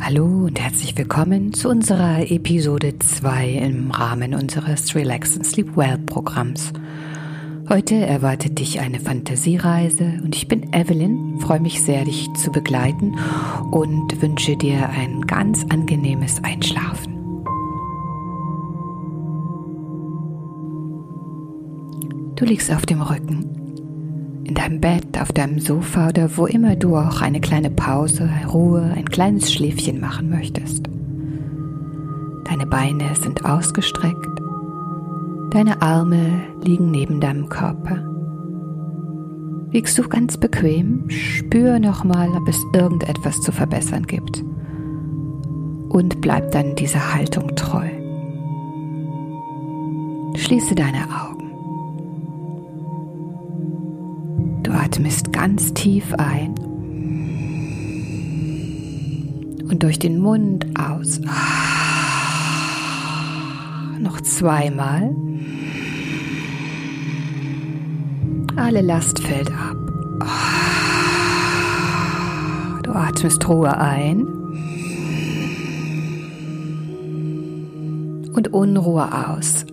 Hallo und herzlich willkommen zu unserer Episode 2 im Rahmen unseres Relax and Sleep Well Programms. Heute erwartet dich eine Fantasiereise und ich bin Evelyn, freue mich sehr, dich zu begleiten und wünsche dir ein ganz angenehmes Einschlafen. Du liegst auf dem Rücken in deinem Bett, auf deinem Sofa oder wo immer du auch eine kleine Pause, Ruhe, ein kleines Schläfchen machen möchtest. Deine Beine sind ausgestreckt, deine Arme liegen neben deinem Körper. Liegst du ganz bequem, spür nochmal, ob es irgendetwas zu verbessern gibt und bleib dann dieser Haltung treu. Schließe deine Augen. Atmest ganz tief ein und durch den Mund aus. Noch zweimal. Alle Last fällt ab. Du atmest Ruhe ein und Unruhe aus.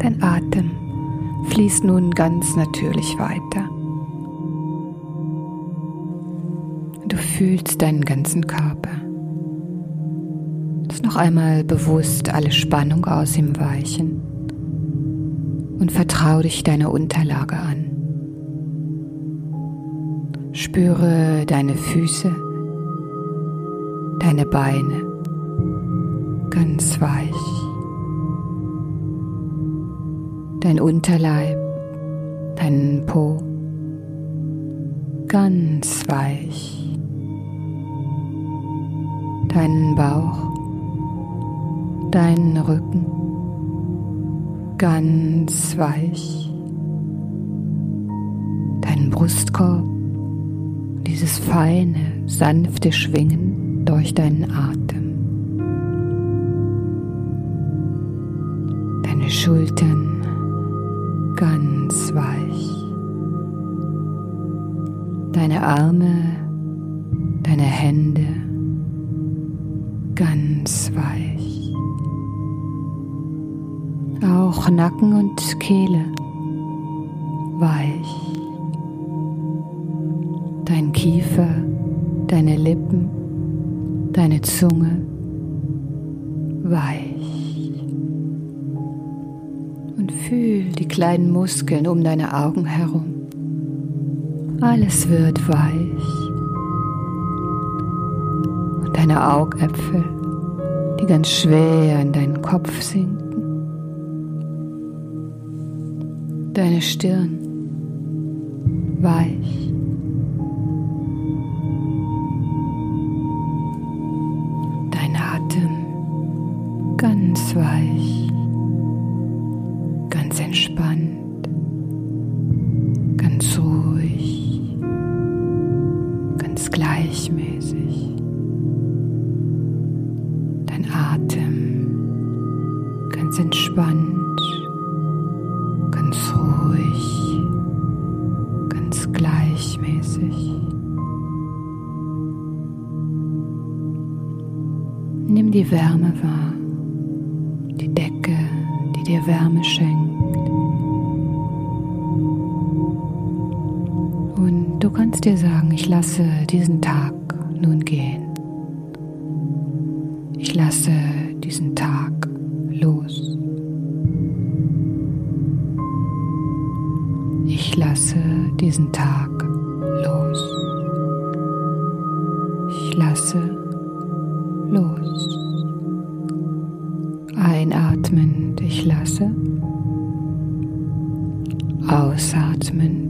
Dein Atem fließt nun ganz natürlich weiter. Du fühlst deinen ganzen Körper. Lass noch einmal bewusst alle Spannung aus ihm weichen und vertraue dich deiner Unterlage an. Spüre deine Füße, deine Beine ganz weich dein Unterleib, deinen Po ganz weich, deinen Bauch, deinen Rücken ganz weich, deinen Brustkorb, dieses feine, sanfte Schwingen durch deinen Atem. Deine Schultern Deine Arme, deine Hände ganz weich. Auch Nacken und Kehle weich. Dein Kiefer, deine Lippen, deine Zunge weich. Fühl die kleinen Muskeln um deine Augen herum. Alles wird weich. Und deine Augäpfel, die ganz schwer in deinen Kopf sinken. Deine Stirn weich. Dein Atem ganz weich gleichmäßig. Dein Atem ganz entspannt, ganz ruhig, ganz gleichmäßig. Nimm die Wärme wahr, die Decke, die dir Wärme schenkt. Du kannst dir sagen, ich lasse diesen Tag nun gehen. Ich lasse diesen Tag los. Ich lasse diesen Tag los. Ich lasse los. Einatmend, ich lasse. Ausatmend,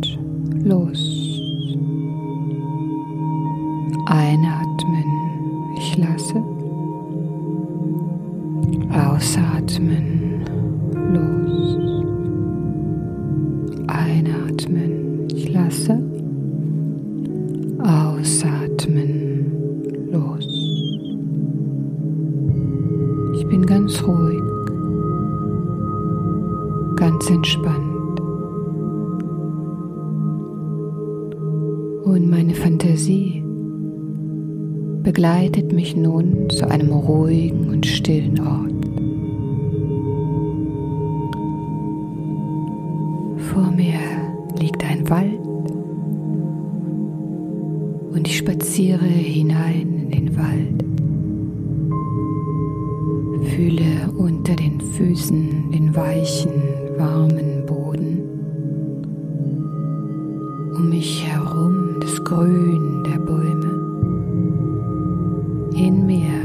Ausatmen, los. Einatmen, ich lasse. Ausatmen, los. Ich bin ganz ruhig, ganz entspannt. Und meine Fantasie begleitet mich nun zu einem ruhigen und stillen Ort. Spaziere hinein in den Wald. Fühle unter den Füßen den weichen, warmen Boden. Um mich herum das Grün der Bäume. In mir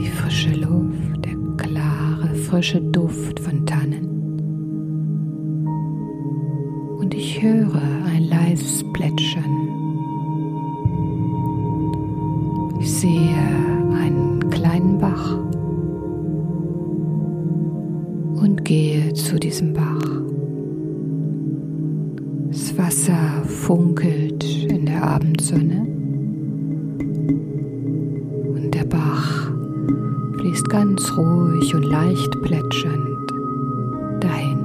die frische Luft, der klare, frische Duft von Tannen. Und ich höre ein leises Plätschern. Ich sehe einen kleinen Bach und gehe zu diesem Bach. Das Wasser funkelt in der Abendsonne und der Bach fließt ganz ruhig und leicht plätschernd dahin.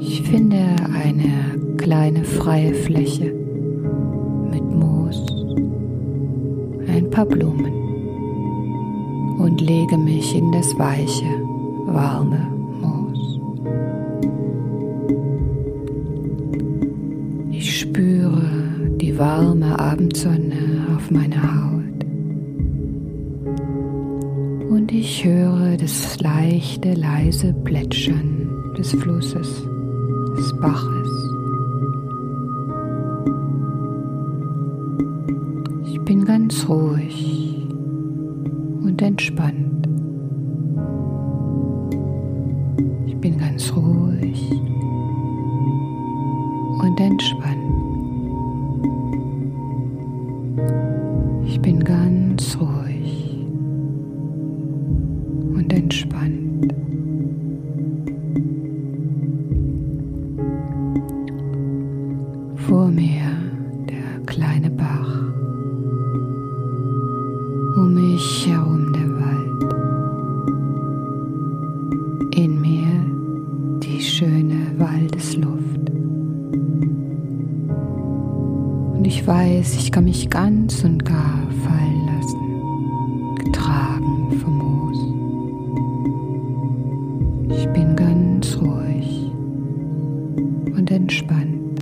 Ich finde eine kleine freie Fläche paar Blumen und lege mich in das weiche, warme Moos. Ich spüre die warme Abendsonne auf meiner Haut und ich höre das leichte, leise Plätschern des Flusses, des Baches. Ruhig entspannt. Ich weiß, ich kann mich ganz und gar fallen lassen, getragen vom Moos. Ich bin ganz ruhig und entspannt,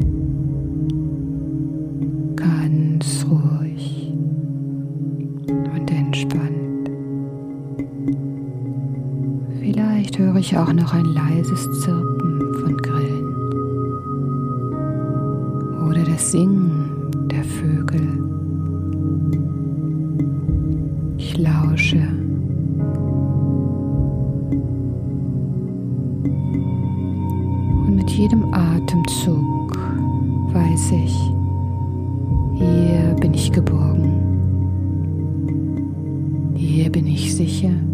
ganz ruhig ich auch noch ein leises Zirpen von Grillen oder das Singen der Vögel. Ich lausche. Und mit jedem Atemzug weiß ich, hier bin ich geborgen. Hier bin ich sicher.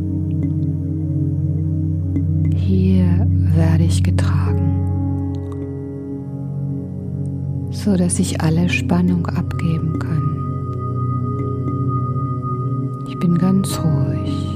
Hier werde ich getragen so dass ich alle Spannung abgeben kann. Ich bin ganz ruhig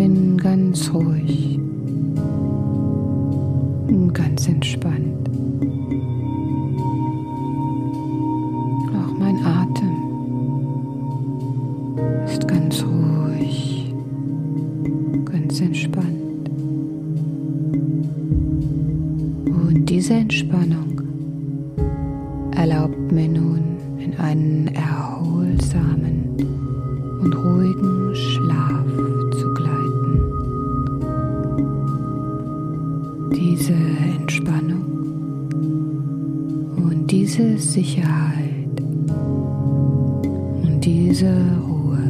bin ganz ruhig und ganz entspannt. Auch mein Atem ist ganz ruhig, ganz entspannt. Und diese Entspannung erlaubt mir nun in einen erholsamen und ruhigen Schlaf diese Sicherheit und diese Ruhe